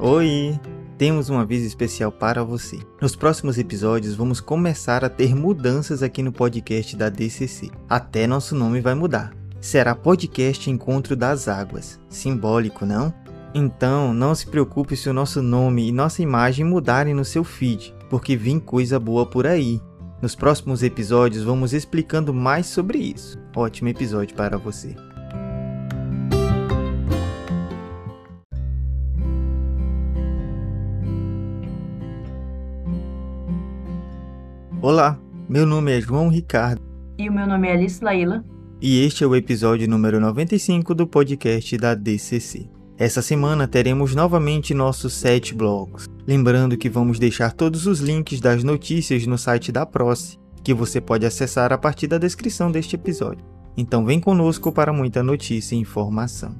Oi! Temos um aviso especial para você. Nos próximos episódios vamos começar a ter mudanças aqui no podcast da DCC. Até nosso nome vai mudar. Será Podcast Encontro das Águas. Simbólico, não? Então, não se preocupe se o nosso nome e nossa imagem mudarem no seu feed, porque vem coisa boa por aí. Nos próximos episódios vamos explicando mais sobre isso. Ótimo episódio para você. Olá, meu nome é João Ricardo. E o meu nome é Alice Laila. E este é o episódio número 95 do podcast da DCC. Essa semana teremos novamente nossos sete blogs. Lembrando que vamos deixar todos os links das notícias no site da Proce, que você pode acessar a partir da descrição deste episódio. Então vem conosco para muita notícia e informação.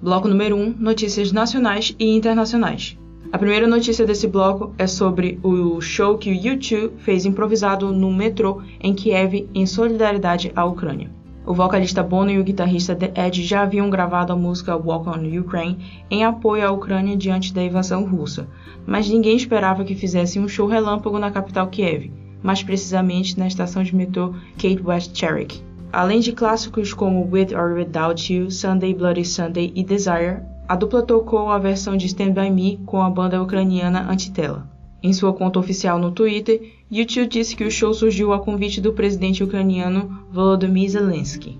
Bloco número 1: Notícias nacionais e internacionais. A primeira notícia desse bloco é sobre o show que o U2 fez improvisado no metrô em Kiev em solidariedade à Ucrânia. O vocalista Bono e o guitarrista The Edge já haviam gravado a música Walk on Ukraine em apoio à Ucrânia diante da invasão russa, mas ninguém esperava que fizessem um show relâmpago na capital Kiev, mais precisamente na estação de metrô Kate West Cherokee. Além de clássicos como With or Without You, Sunday Bloody Sunday e Desire, a dupla tocou a versão de Stand By Me com a banda ucraniana Antitela. Em sua conta oficial no Twitter, YouTube disse que o show surgiu a convite do presidente ucraniano Volodymyr Zelensky.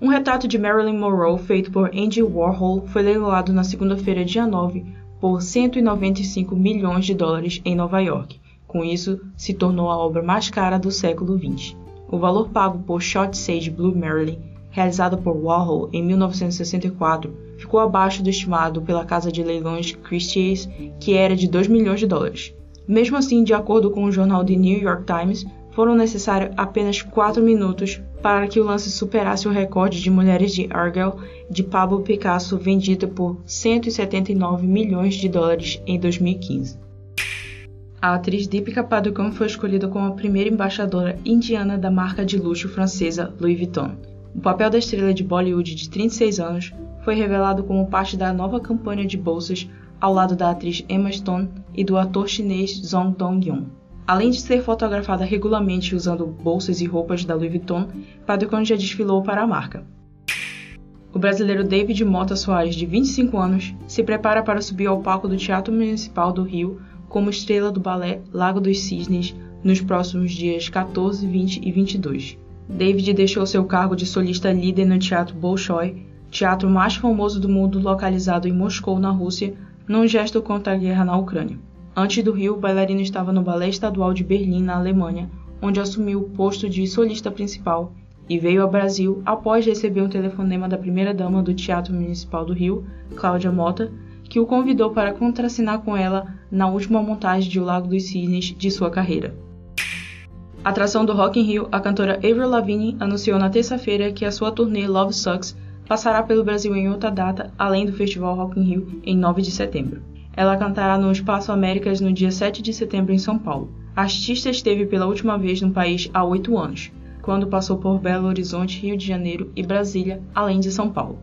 Um retrato de Marilyn Monroe feito por Andy Warhol foi leiloado na segunda-feira, dia 9, por 195 milhões de dólares em Nova York. Com isso, se tornou a obra mais cara do século XX. O valor pago por Shot Sage Blue Marilyn, realizada por Warhol em 1964, ficou abaixo do estimado pela casa de leilões Christie's, que era de 2 milhões de dólares. Mesmo assim, de acordo com o jornal The New York Times, foram necessários apenas 4 minutos para que o lance superasse o recorde de mulheres de Argyle de Pablo Picasso vendida por 179 milhões de dólares em 2015. A atriz Deepika Padukone foi escolhida como a primeira embaixadora indiana da marca de luxo francesa Louis Vuitton. O papel da estrela de Bollywood de 36 anos foi revelado como parte da nova campanha de bolsas ao lado da atriz Emma Stone e do ator chinês Zhong Dong-yun. Além de ser fotografada regularmente usando bolsas e roupas da Louis Vuitton, Padukone já desfilou para a marca. O brasileiro David Mota Soares, de 25 anos, se prepara para subir ao palco do Teatro Municipal do Rio como estrela do balé Lago dos Cisnes nos próximos dias 14, 20 e 22. David deixou seu cargo de solista líder no Teatro Bolshoi teatro mais famoso do mundo localizado em Moscou, na Rússia, num gesto contra a guerra na Ucrânia. Antes do Rio, o bailarino estava no Ballet Estadual de Berlim, na Alemanha, onde assumiu o posto de solista principal e veio ao Brasil após receber um telefonema da primeira-dama do Teatro Municipal do Rio, Cláudia Mota, que o convidou para contracenar com ela na última montagem de O Lago dos Cisnes de sua carreira. Atração do Rock in Rio, a cantora Avril Lavigne anunciou na terça-feira que a sua turnê Love Sucks passará pelo Brasil em outra data, além do Festival Rock in Rio, em 9 de setembro. Ela cantará no Espaço Américas no dia 7 de setembro em São Paulo. A artista esteve pela última vez no país há oito anos, quando passou por Belo Horizonte, Rio de Janeiro e Brasília, além de São Paulo.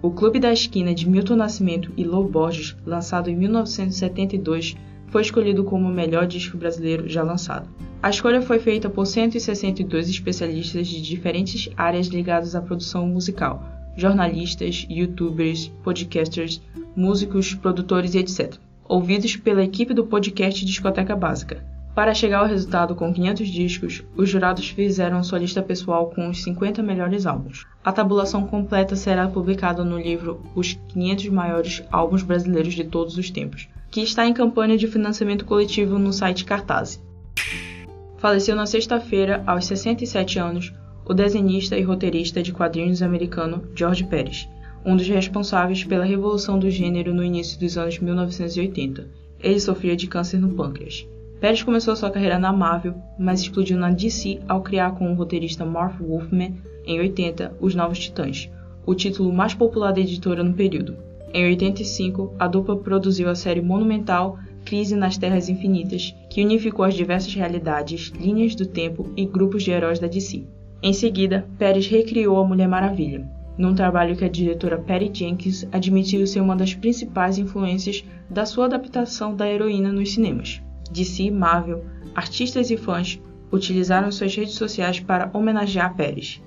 O Clube da Esquina de Milton Nascimento e Lou Borges, lançado em 1972, foi escolhido como o melhor disco brasileiro já lançado. A escolha foi feita por 162 especialistas de diferentes áreas ligadas à produção musical, jornalistas, youtubers, podcasters, músicos, produtores e etc., ouvidos pela equipe do podcast Discoteca Básica. Para chegar ao resultado com 500 discos, os jurados fizeram sua lista pessoal com os 50 melhores álbuns. A tabulação completa será publicada no livro Os 500 Maiores Álbuns Brasileiros de Todos os Tempos, que está em campanha de financiamento coletivo no site Cartaz faleceu na sexta-feira, aos 67 anos, o desenhista e roteirista de quadrinhos americano George Pérez, um dos responsáveis pela revolução do gênero no início dos anos 1980. Ele sofria de câncer no pâncreas. Pérez começou sua carreira na Marvel, mas explodiu na DC ao criar com o roteirista Marv Wolfman, em 80, Os Novos Titãs, o título mais popular da editora no período. Em 85, a dupla produziu a série monumental Crise nas Terras Infinitas, que unificou as diversas realidades, linhas do tempo e grupos de heróis da DC. Em seguida, Pérez recriou a Mulher Maravilha. num trabalho que a diretora Patty Jenkins admitiu ser uma das principais influências da sua adaptação da heroína nos cinemas. DC, Marvel, artistas e fãs utilizaram suas redes sociais para homenagear Pérez.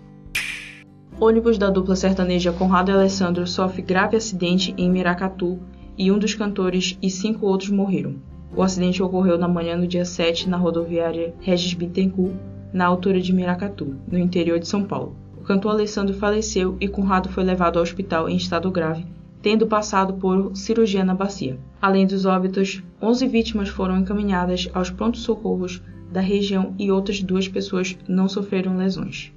Ônibus da dupla sertaneja Conrado e Alessandro sofre grave acidente em Miracatu e um dos cantores e cinco outros morreram. O acidente ocorreu na manhã do dia 7 na rodoviária Regis Bittencourt, na altura de Miracatu, no interior de São Paulo. O cantor Alessandro faleceu e Conrado foi levado ao hospital em estado grave, tendo passado por cirurgia na bacia. Além dos óbitos, 11 vítimas foram encaminhadas aos prontos socorros da região e outras duas pessoas não sofreram lesões.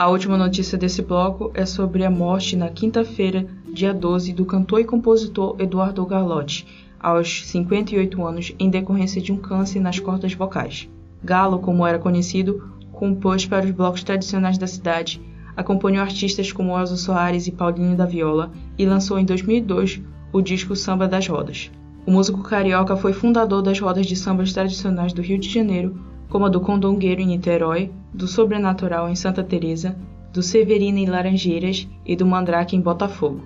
A última notícia desse bloco é sobre a morte na quinta-feira, dia 12, do cantor e compositor Eduardo Garlotti, aos 58 anos, em decorrência de um câncer nas cordas vocais. Galo, como era conhecido, compôs para os blocos tradicionais da cidade, acompanhou artistas como Elzo Soares e Paulinho da Viola e lançou em 2002 o disco Samba das Rodas. O músico carioca foi fundador das rodas de sambas tradicionais do Rio de Janeiro, como a do Condongueiro em Niterói, do Sobrenatural em Santa Teresa, do Severina em Laranjeiras e do Mandrake em Botafogo.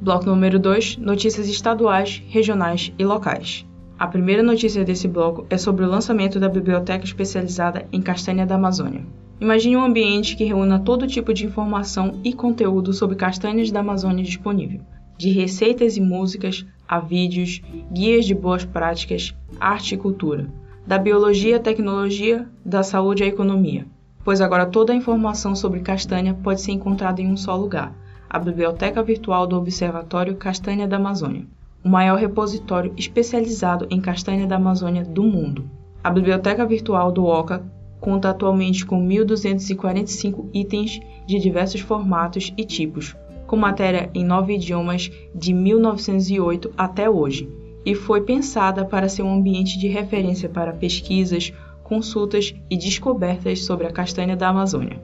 Bloco número 2: Notícias estaduais, regionais e locais. A primeira notícia desse bloco é sobre o lançamento da biblioteca especializada em castanha da Amazônia. Imagine um ambiente que reúna todo tipo de informação e conteúdo sobre castanhas da Amazônia disponível, de receitas e músicas a vídeos, guias de boas práticas, arte e cultura, da biologia à tecnologia, da saúde à economia. Pois agora toda a informação sobre castanha pode ser encontrada em um só lugar, a Biblioteca Virtual do Observatório Castanha da Amazônia, o maior repositório especializado em castanha da Amazônia do mundo. A Biblioteca Virtual do OCA conta atualmente com 1.245 itens de diversos formatos e tipos, com matéria em nove idiomas de 1908 até hoje, e foi pensada para ser um ambiente de referência para pesquisas, consultas e descobertas sobre a castanha da Amazônia.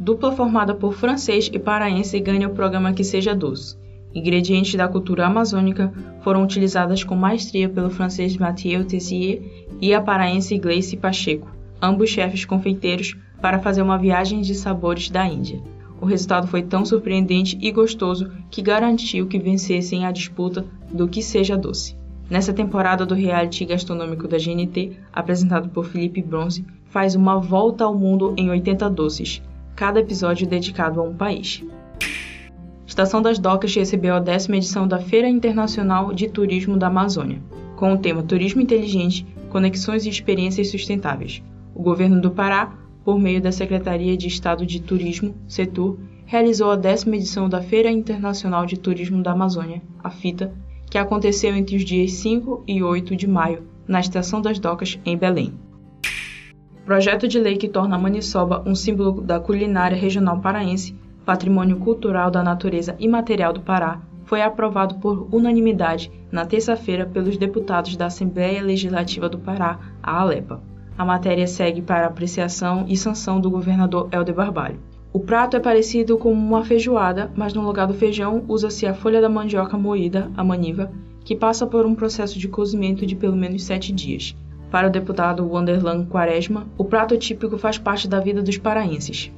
Dupla formada por francês e paraense ganha o programa Que Seja Doce. Ingredientes da cultura amazônica foram utilizadas com maestria pelo francês Mathieu Tessier e a paraense Gleice Pacheco, ambos chefes confeiteiros, para fazer uma viagem de sabores da Índia. O resultado foi tão surpreendente e gostoso que garantiu que vencessem a disputa do que seja doce. Nessa temporada do reality gastronômico da GNT, apresentado por Felipe Bronze, faz uma volta ao mundo em 80 doces, cada episódio dedicado a um país. Estação das Docas recebeu a décima edição da Feira Internacional de Turismo da Amazônia, com o tema Turismo Inteligente, Conexões e Experiências Sustentáveis. O governo do Pará por meio da Secretaria de Estado de Turismo, Setur, realizou a décima edição da Feira Internacional de Turismo da Amazônia, a FITA, que aconteceu entre os dias 5 e 8 de maio, na Estação das Docas, em Belém. Projeto de lei que torna a maniçoba um símbolo da culinária regional paraense, patrimônio cultural da natureza imaterial do Pará, foi aprovado por unanimidade na terça-feira pelos deputados da Assembleia Legislativa do Pará, a ALEPA. A matéria segue para apreciação e sanção do governador Helder Barbalho. O prato é parecido com uma feijoada, mas no lugar do feijão usa-se a folha da mandioca moída, a maniva, que passa por um processo de cozimento de pelo menos sete dias. Para o deputado Wanderlan Quaresma, o prato típico faz parte da vida dos paraenses.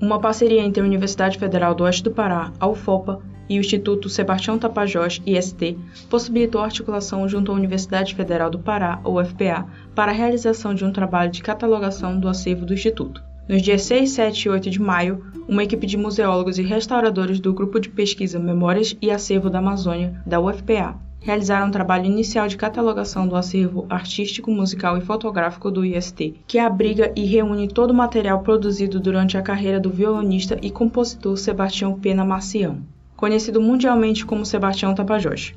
Uma parceria entre a Universidade Federal do Oeste do Pará, a UFOPA, e o Instituto Sebastião Tapajós, IST, possibilitou articulação junto à Universidade Federal do Pará, UFPA, para a realização de um trabalho de catalogação do acervo do Instituto. Nos dias 6, 7 e 8 de maio, uma equipe de museólogos e restauradores do Grupo de Pesquisa Memórias e Acervo da Amazônia, da UFPA, realizaram um trabalho inicial de catalogação do acervo artístico, musical e fotográfico do IST, que abriga e reúne todo o material produzido durante a carreira do violonista e compositor Sebastião Pena Marcião conhecido mundialmente como Sebastião Tapajós.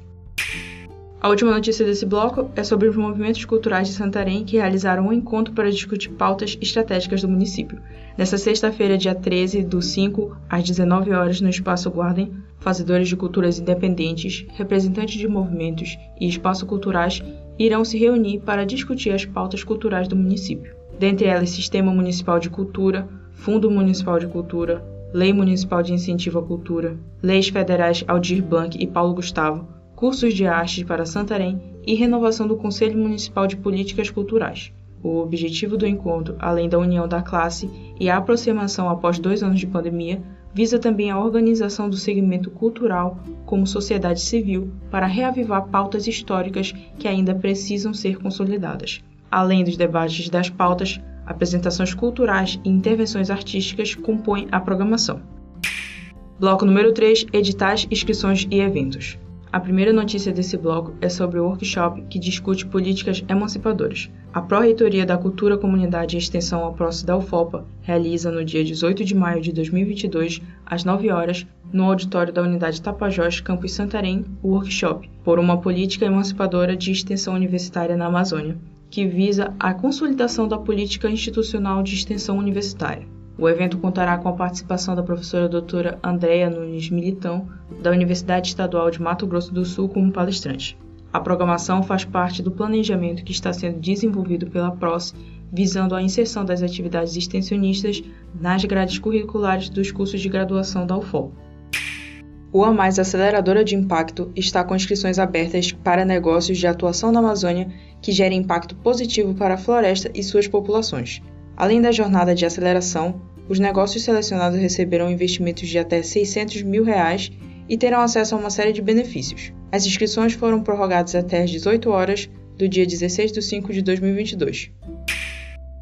A última notícia desse bloco é sobre os movimentos culturais de Santarém que realizaram um encontro para discutir pautas estratégicas do município. Nesta sexta-feira, dia 13, do 5 às 19 horas, no Espaço Guardem, fazedores de culturas independentes, representantes de movimentos e espaços culturais irão se reunir para discutir as pautas culturais do município. Dentre elas, Sistema Municipal de Cultura, Fundo Municipal de Cultura, Lei Municipal de Incentivo à Cultura, Leis Federais Aldir Blanc e Paulo Gustavo, cursos de arte para Santarém e renovação do Conselho Municipal de Políticas Culturais. O objetivo do encontro, além da união da classe e a aproximação após dois anos de pandemia, visa também a organização do segmento cultural como sociedade civil para reavivar pautas históricas que ainda precisam ser consolidadas. Além dos debates das pautas, apresentações culturais e intervenções artísticas compõem a programação. Bloco número 3: Editais, inscrições e eventos. A primeira notícia desse bloco é sobre o workshop que discute políticas emancipadoras. A Pró-Reitoria da Cultura, Comunidade e Extensão ao Próximo da UFOPA realiza no dia 18 de maio de 2022, às 9 horas, no auditório da Unidade Tapajós, Campus Santarém, o workshop por uma política emancipadora de extensão universitária na Amazônia, que visa a consolidação da política institucional de extensão universitária. O evento contará com a participação da professora doutora Andréa Nunes Militão, da Universidade Estadual de Mato Grosso do Sul, como palestrante. A programação faz parte do planejamento que está sendo desenvolvido pela PROS, visando a inserção das atividades extensionistas nas grades curriculares dos cursos de graduação da UFOL. O A Mais Aceleradora de Impacto está com inscrições abertas para negócios de atuação na Amazônia que gerem impacto positivo para a floresta e suas populações. Além da jornada de aceleração, os negócios selecionados receberão investimentos de até 600 mil reais e terão acesso a uma série de benefícios. As inscrições foram prorrogadas até às 18 horas do dia 16 de 5 de 2022.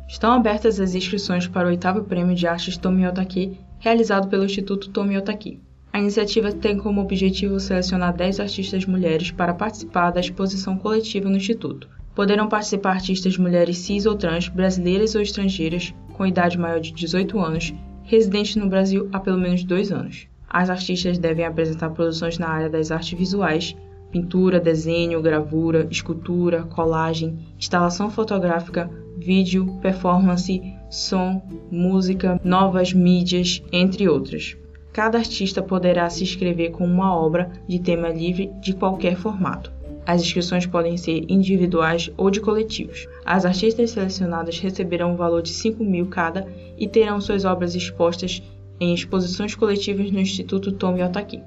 Estão abertas as inscrições para o oitavo Prêmio de Artes Tomiotaki, realizado pelo Instituto Tomiotaki. A iniciativa tem como objetivo selecionar 10 artistas mulheres para participar da exposição coletiva no Instituto. Poderão participar artistas mulheres cis ou trans, brasileiras ou estrangeiras, com idade maior de 18 anos, residentes no Brasil há pelo menos dois anos. As artistas devem apresentar produções na área das artes visuais, pintura, desenho, gravura, escultura, colagem, instalação fotográfica, vídeo, performance, som, música, novas mídias, entre outras. Cada artista poderá se inscrever com uma obra de tema livre de qualquer formato. As inscrições podem ser individuais ou de coletivos. As artistas selecionadas receberão um valor de 5 mil cada e terão suas obras expostas em exposições coletivas no Instituto Tomi Otaki.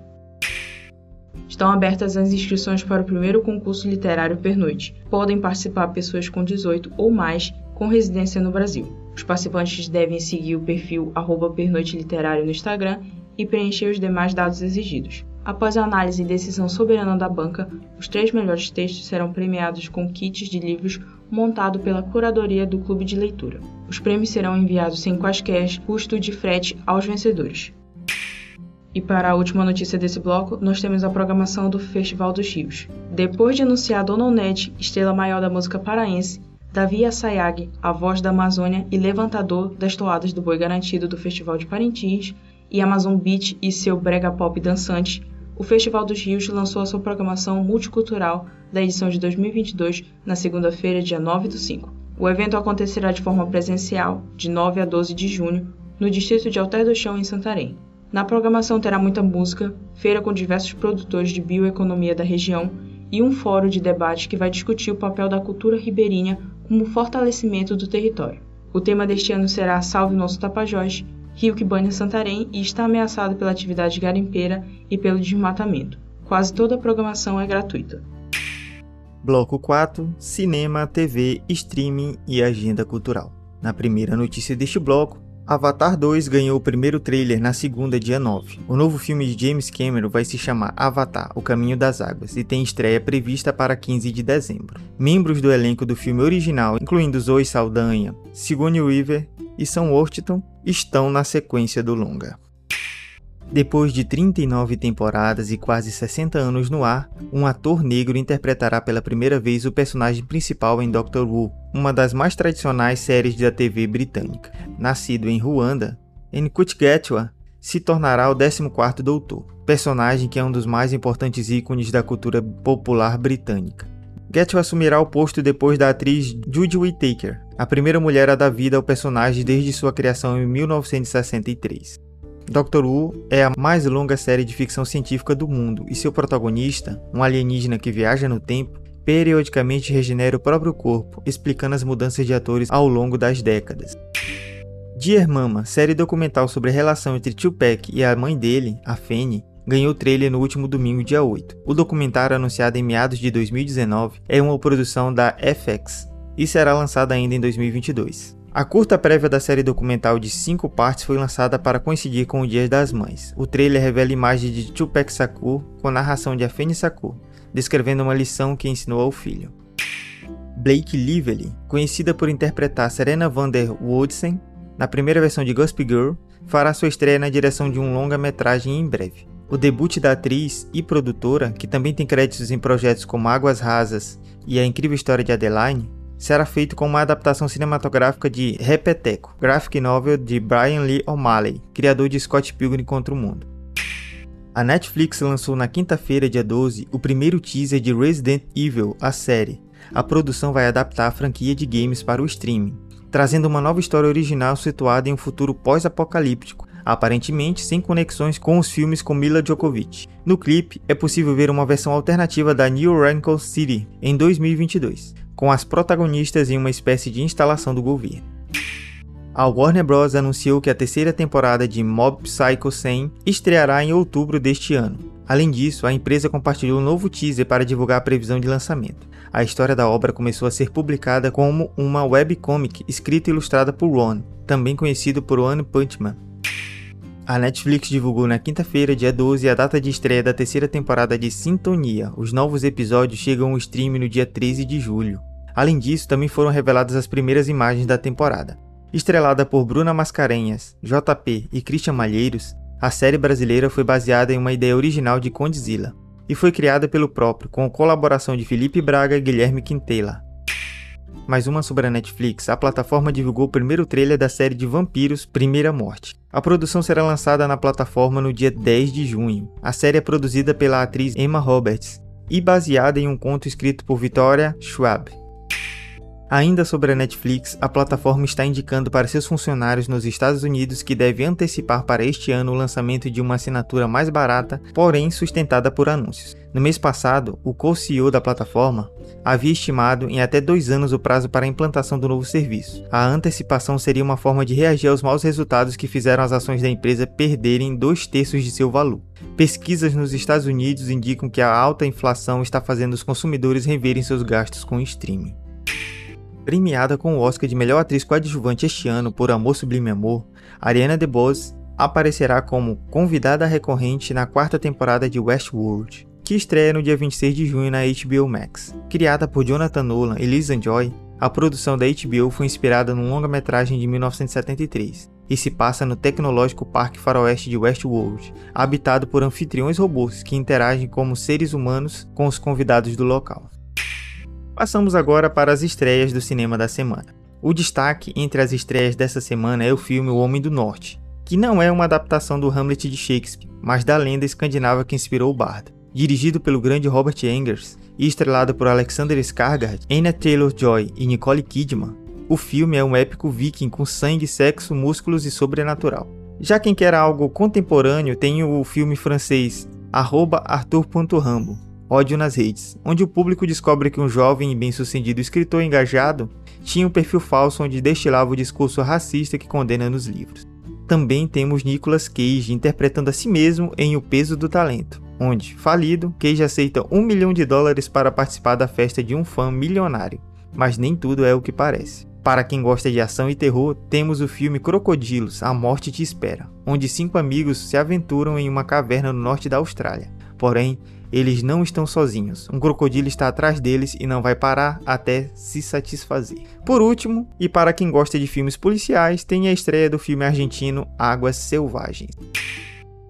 Estão abertas as inscrições para o primeiro concurso literário Pernoite. Podem participar pessoas com 18 ou mais com residência no Brasil. Os participantes devem seguir o perfil Pernoite Literário no Instagram e preencher os demais dados exigidos. Após a análise e decisão soberana da banca, os três melhores textos serão premiados com kits de livros montado pela curadoria do clube de leitura. Os prêmios serão enviados sem quaisquer custo de frete aos vencedores. E para a última notícia desse bloco, nós temos a programação do Festival dos Rios. Depois de anunciar Dona Ned, estrela maior da música paraense, Davi Assayag, a voz da Amazônia e levantador das toadas do boi garantido do Festival de Parintins, e Amazon Beach e seu brega pop dançante, o Festival dos Rios lançou a sua programação multicultural da edição de 2022 na segunda-feira, dia 9 do 5. O evento acontecerá de forma presencial, de 9 a 12 de junho, no distrito de Alter do Chão, em Santarém. Na programação terá muita música, feira com diversos produtores de bioeconomia da região e um fórum de debate que vai discutir o papel da cultura ribeirinha como fortalecimento do território. O tema deste ano será Salve Nosso Tapajós, rio que banha Santarém e está ameaçado pela atividade garimpeira e pelo desmatamento. Quase toda a programação é gratuita. Bloco 4: Cinema, TV, Streaming e Agenda Cultural. Na primeira notícia deste bloco, Avatar 2 ganhou o primeiro trailer na segunda, dia 9. O novo filme de James Cameron vai se chamar Avatar: O Caminho das Águas e tem estreia prevista para 15 de dezembro. Membros do elenco do filme original, incluindo Zoe Saldanha, Sigourney Weaver e Sam Worthington, estão na sequência do longa. Depois de 39 temporadas e quase 60 anos no ar, um ator negro interpretará pela primeira vez o personagem principal em Doctor Who, uma das mais tradicionais séries da TV britânica. Nascido em Ruanda, Nkut Getwa se tornará o 14º Doutor, personagem que é um dos mais importantes ícones da cultura popular britânica. Getwa assumirá o posto depois da atriz Judy Whittaker, a primeira mulher a dar vida ao personagem desde sua criação em 1963. Doctor Who é a mais longa série de ficção científica do mundo e seu protagonista, um alienígena que viaja no tempo, periodicamente regenera o próprio corpo, explicando as mudanças de atores ao longo das décadas. Dear Mama, série documental sobre a relação entre Tupac e a mãe dele, a Fanny, ganhou trailer no último domingo, dia 8. O documentário, anunciado em meados de 2019, é uma produção da FX. E será lançada ainda em 2022. A curta prévia da série documental de 5 partes foi lançada para coincidir com o Dia das Mães. O trailer revela imagens de Tupac Shakur com narração de Afeni Shakur, descrevendo uma lição que ensinou ao filho. Blake Lively, conhecida por interpretar Serena van der Woodsen na primeira versão de Gossip Girl, fará sua estreia na direção de um longa-metragem em breve. O debut da atriz e produtora, que também tem créditos em projetos como Águas Rasas e A Incrível História de Adeline, será feito com uma adaptação cinematográfica de Repeteco, graphic novel de Brian Lee O'Malley, criador de Scott Pilgrim contra o Mundo. A Netflix lançou na quinta-feira, dia 12, o primeiro teaser de Resident Evil, a série. A produção vai adaptar a franquia de games para o streaming, trazendo uma nova história original situada em um futuro pós-apocalíptico, aparentemente sem conexões com os filmes com Mila Djokovic. No clipe, é possível ver uma versão alternativa da New Wrinkle City em 2022, com as protagonistas em uma espécie de instalação do governo. A Warner Bros. anunciou que a terceira temporada de Mob Psycho 100 estreará em outubro deste ano. Além disso, a empresa compartilhou um novo teaser para divulgar a previsão de lançamento. A história da obra começou a ser publicada como uma webcomic escrita e ilustrada por Ron, também conhecido por One Punch Man, a Netflix divulgou na quinta-feira, dia 12, a data de estreia da terceira temporada de Sintonia. Os novos episódios chegam ao stream no dia 13 de julho. Além disso, também foram reveladas as primeiras imagens da temporada. Estrelada por Bruna Mascarenhas, JP e Christian Malheiros, a série brasileira foi baseada em uma ideia original de Condzilla e foi criada pelo próprio, com a colaboração de Felipe Braga e Guilherme Quintela. Mais uma sobre a Netflix, a plataforma divulgou o primeiro trailer da série de vampiros Primeira Morte. A produção será lançada na plataforma no dia 10 de junho. A série é produzida pela atriz Emma Roberts e baseada em um conto escrito por Victoria Schwab. Ainda sobre a Netflix, a plataforma está indicando para seus funcionários nos Estados Unidos que deve antecipar para este ano o lançamento de uma assinatura mais barata, porém sustentada por anúncios. No mês passado, o co-CEO da plataforma havia estimado em até dois anos o prazo para a implantação do novo serviço. A antecipação seria uma forma de reagir aos maus resultados que fizeram as ações da empresa perderem dois terços de seu valor. Pesquisas nos Estados Unidos indicam que a alta inflação está fazendo os consumidores reverem seus gastos com streaming. Premiada com o Oscar de melhor atriz coadjuvante este ano por Amor Sublime Amor, Ariana DeBose aparecerá como convidada recorrente na quarta temporada de Westworld, que estreia no dia 26 de junho na HBO Max. Criada por Jonathan Nolan e Lisa Joy, a produção da HBO foi inspirada num longa-metragem de 1973 e se passa no tecnológico Parque Faroeste de Westworld, habitado por anfitriões robôs que interagem como seres humanos com os convidados do local. Passamos agora para as estreias do cinema da semana. O destaque entre as estreias dessa semana é o filme O Homem do Norte, que não é uma adaptação do Hamlet de Shakespeare, mas da lenda escandinava que inspirou o bardo. Dirigido pelo grande Robert Eggers e estrelado por Alexander Skarsgård, Anya Taylor-Joy e Nicole Kidman, o filme é um épico viking com sangue, sexo, músculos e sobrenatural. Já quem quer algo contemporâneo tem o filme francês Arthur.rambo, Ódio nas redes, onde o público descobre que um jovem e bem-sucedido escritor engajado tinha um perfil falso onde destilava o discurso racista que condena nos livros. Também temos Nicolas Cage interpretando a si mesmo em O Peso do Talento, onde, falido, Cage aceita um milhão de dólares para participar da festa de um fã milionário. Mas nem tudo é o que parece. Para quem gosta de ação e terror, temos o filme Crocodilos, A Morte Te Espera, onde cinco amigos se aventuram em uma caverna no norte da Austrália. Porém, eles não estão sozinhos. Um crocodilo está atrás deles e não vai parar até se satisfazer. Por último, e para quem gosta de filmes policiais, tem a estreia do filme argentino Águas Selvagens.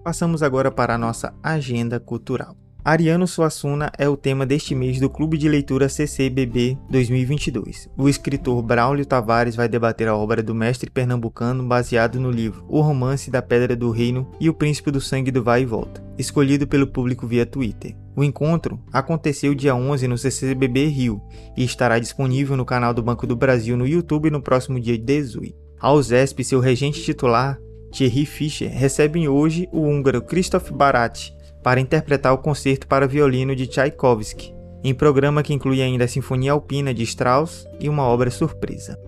Passamos agora para a nossa agenda cultural. Ariano Suassuna é o tema deste mês do Clube de Leitura CCBB 2022. O escritor Braulio Tavares vai debater a obra do mestre pernambucano baseado no livro O Romance da Pedra do Reino e O Príncipe do Sangue do Vai e Volta, escolhido pelo público via Twitter. O encontro aconteceu dia 11 no CCBB Rio e estará disponível no canal do Banco do Brasil no YouTube no próximo dia 18. A USESP, seu regente titular, Thierry Fischer, recebe hoje o húngaro Christoph Barat, para interpretar o concerto para violino de Tchaikovsky, em programa que inclui ainda a Sinfonia Alpina de Strauss e uma obra surpresa.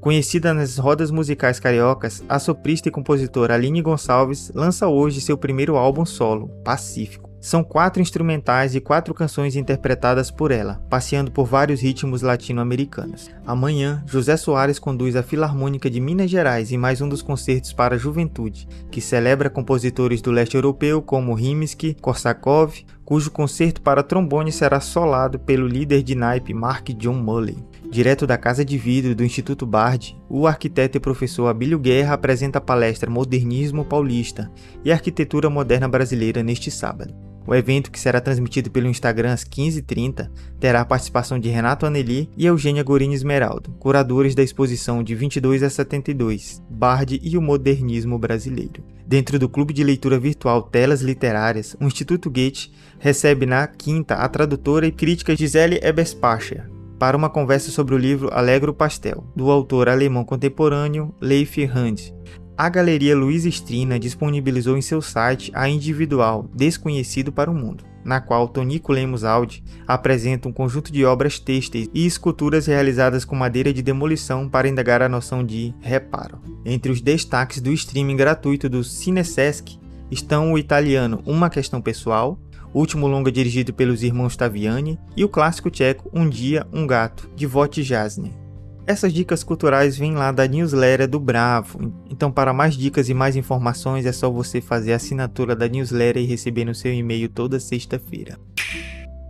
Conhecida nas rodas musicais cariocas, a soprista e compositora Aline Gonçalves lança hoje seu primeiro álbum solo, Pacífico. São quatro instrumentais e quatro canções interpretadas por ela, passeando por vários ritmos latino-americanos. Amanhã, José Soares conduz a Filarmônica de Minas Gerais em mais um dos concertos para a juventude, que celebra compositores do leste europeu como Rimsky-Korsakov, cujo concerto para trombone será solado pelo líder de naipe Mark John Mulley. Direto da Casa de Vidro do Instituto Bard, o arquiteto e professor Abílio Guerra apresenta a palestra Modernismo Paulista e Arquitetura Moderna Brasileira neste sábado. O evento, que será transmitido pelo Instagram às 15h30, terá a participação de Renato Aneli e Eugênia Gorini Esmeraldo, curadores da exposição de 22 a 72, Bard e o Modernismo Brasileiro. Dentro do clube de leitura virtual Telas Literárias, o Instituto Goethe recebe na quinta a tradutora e crítica Gisele Eberspacher para uma conversa sobre o livro Alegro Pastel, do autor alemão contemporâneo Leif Hand, a Galeria Luiz Estrina disponibilizou em seu site a individual Desconhecido para o Mundo, na qual Tonico Lemos Aldi apresenta um conjunto de obras têxteis e esculturas realizadas com madeira de demolição para indagar a noção de reparo. Entre os destaques do streaming gratuito do Cinesesc estão o italiano Uma Questão Pessoal, último longa dirigido pelos irmãos Taviani, e o clássico tcheco Um Dia, Um Gato, de Vote Jasny. Essas dicas culturais vêm lá da newsletter do Bravo. Então, para mais dicas e mais informações, é só você fazer a assinatura da newsletter e receber no seu e-mail toda sexta-feira.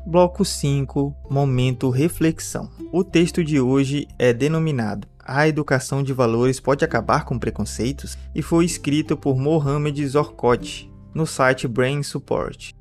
Bloco 5 Momento Reflexão. O texto de hoje é denominado A Educação de Valores Pode Acabar com Preconceitos e foi escrito por Mohamed Zorkot no site Brain Support.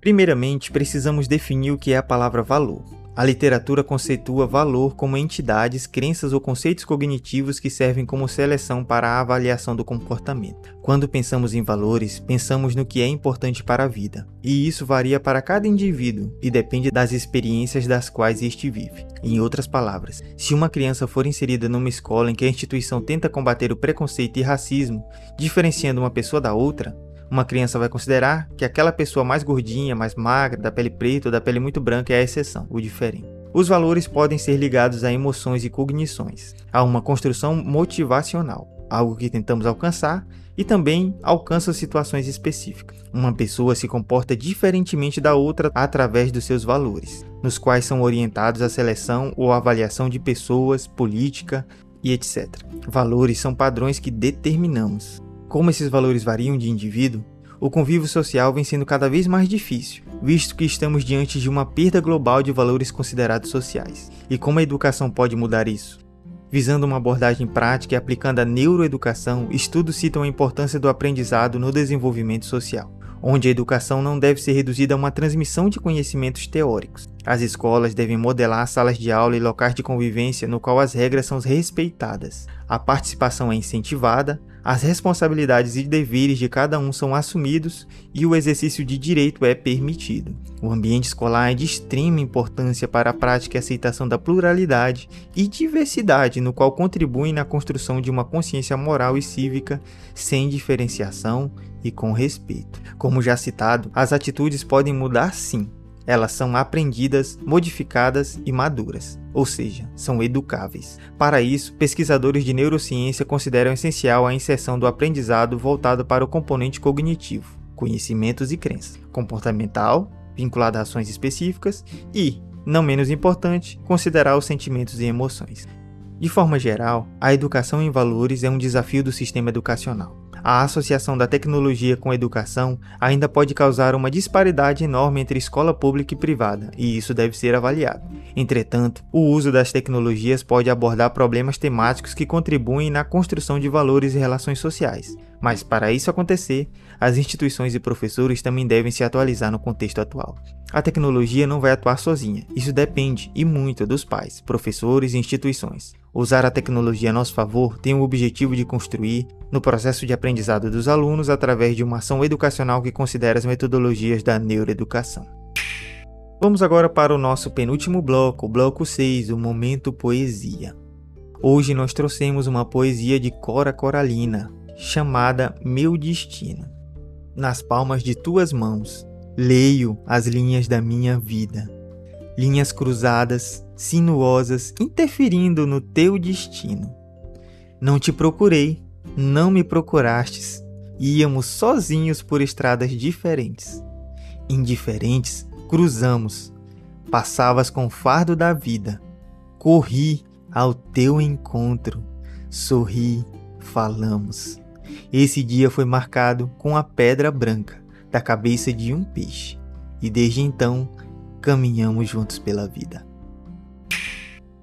Primeiramente, precisamos definir o que é a palavra valor. A literatura conceitua valor como entidades, crenças ou conceitos cognitivos que servem como seleção para a avaliação do comportamento. Quando pensamos em valores, pensamos no que é importante para a vida, e isso varia para cada indivíduo e depende das experiências das quais este vive. Em outras palavras, se uma criança for inserida numa escola em que a instituição tenta combater o preconceito e racismo, diferenciando uma pessoa da outra, uma criança vai considerar que aquela pessoa mais gordinha, mais magra, da pele preta ou da pele muito branca é a exceção, o diferente. Os valores podem ser ligados a emoções e cognições, a uma construção motivacional, algo que tentamos alcançar e também alcança situações específicas. Uma pessoa se comporta diferentemente da outra através dos seus valores, nos quais são orientados a seleção ou avaliação de pessoas, política e etc. Valores são padrões que determinamos. Como esses valores variam de indivíduo, o convívio social vem sendo cada vez mais difícil, visto que estamos diante de uma perda global de valores considerados sociais. E como a educação pode mudar isso? Visando uma abordagem prática e aplicando a neuroeducação, estudos citam a importância do aprendizado no desenvolvimento social, onde a educação não deve ser reduzida a uma transmissão de conhecimentos teóricos. As escolas devem modelar salas de aula e locais de convivência no qual as regras são respeitadas, a participação é incentivada, as responsabilidades e deveres de cada um são assumidos e o exercício de direito é permitido. O ambiente escolar é de extrema importância para a prática e aceitação da pluralidade e diversidade, no qual contribuem na construção de uma consciência moral e cívica sem diferenciação e com respeito. Como já citado, as atitudes podem mudar sim, elas são aprendidas, modificadas e maduras, ou seja, são educáveis. Para isso, pesquisadores de neurociência consideram essencial a inserção do aprendizado voltado para o componente cognitivo, conhecimentos e crenças, comportamental, vinculado a ações específicas e, não menos importante, considerar os sentimentos e emoções. De forma geral, a educação em valores é um desafio do sistema educacional a associação da tecnologia com a educação ainda pode causar uma disparidade enorme entre escola pública e privada, e isso deve ser avaliado. Entretanto, o uso das tecnologias pode abordar problemas temáticos que contribuem na construção de valores e relações sociais. Mas para isso acontecer, as instituições e professores também devem se atualizar no contexto atual. A tecnologia não vai atuar sozinha, isso depende e muito dos pais, professores e instituições. Usar a tecnologia a nosso favor tem o objetivo de construir, no processo de aprendizado dos alunos, através de uma ação educacional que considera as metodologias da neuroeducação. Vamos agora para o nosso penúltimo bloco, o bloco 6, o Momento Poesia. Hoje nós trouxemos uma poesia de Cora Coralina, chamada Meu Destino. Nas palmas de tuas mãos, leio as linhas da minha vida. Linhas cruzadas, sinuosas, interferindo no teu destino. Não te procurei, não me procurastes, íamos sozinhos por estradas diferentes. indiferentes, cruzamos. Passavas com o fardo da vida. Corri ao teu encontro. Sorri, falamos. Esse dia foi marcado com a pedra branca da cabeça de um peixe, e desde então caminhamos juntos pela vida.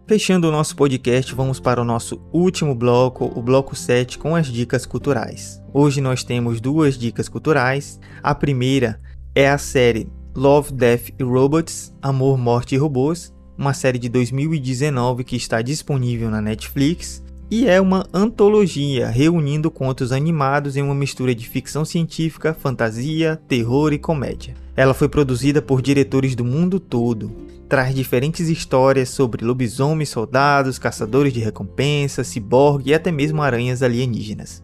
Fechando o nosso podcast, vamos para o nosso último bloco, o bloco 7, com as dicas culturais. Hoje nós temos duas dicas culturais. A primeira é a série Love, Death e Robots Amor, Morte e Robôs, uma série de 2019 que está disponível na Netflix e é uma antologia reunindo contos animados em uma mistura de ficção científica, fantasia, terror e comédia. Ela foi produzida por diretores do mundo todo. Traz diferentes histórias sobre lobisomens, soldados, caçadores de recompensas, ciborgue e até mesmo aranhas alienígenas.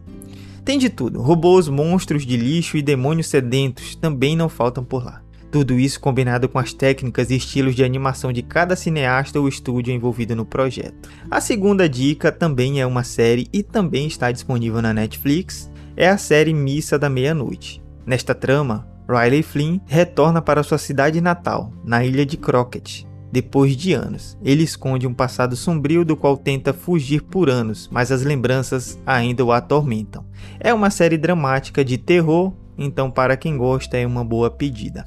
Tem de tudo: robôs, monstros de lixo e demônios sedentos também não faltam por lá. Tudo isso combinado com as técnicas e estilos de animação de cada cineasta ou estúdio envolvido no projeto. A segunda dica também é uma série e também está disponível na Netflix, é a série Missa da Meia-Noite. Nesta trama, Riley Flynn retorna para sua cidade natal, na ilha de Crockett, depois de anos. Ele esconde um passado sombrio do qual tenta fugir por anos, mas as lembranças ainda o atormentam. É uma série dramática de terror, então para quem gosta é uma boa pedida.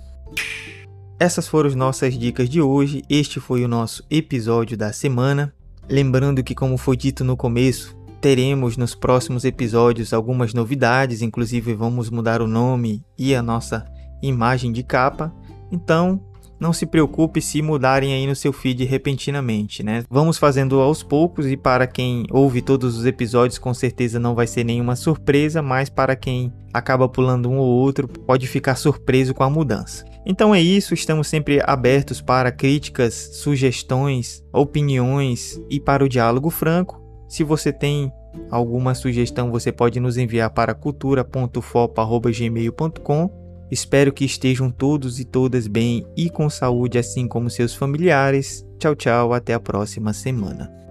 Essas foram as nossas dicas de hoje. Este foi o nosso episódio da semana. Lembrando que, como foi dito no começo, teremos nos próximos episódios algumas novidades, inclusive vamos mudar o nome e a nossa imagem de capa. Então, não se preocupe se mudarem aí no seu feed repentinamente, né? Vamos fazendo aos poucos e para quem ouve todos os episódios, com certeza não vai ser nenhuma surpresa, mas para quem acaba pulando um ou outro, pode ficar surpreso com a mudança. Então é isso, estamos sempre abertos para críticas, sugestões, opiniões e para o diálogo franco. Se você tem alguma sugestão, você pode nos enviar para cultura.fopa.gmail.com Espero que estejam todos e todas bem e com saúde, assim como seus familiares. Tchau, tchau, até a próxima semana.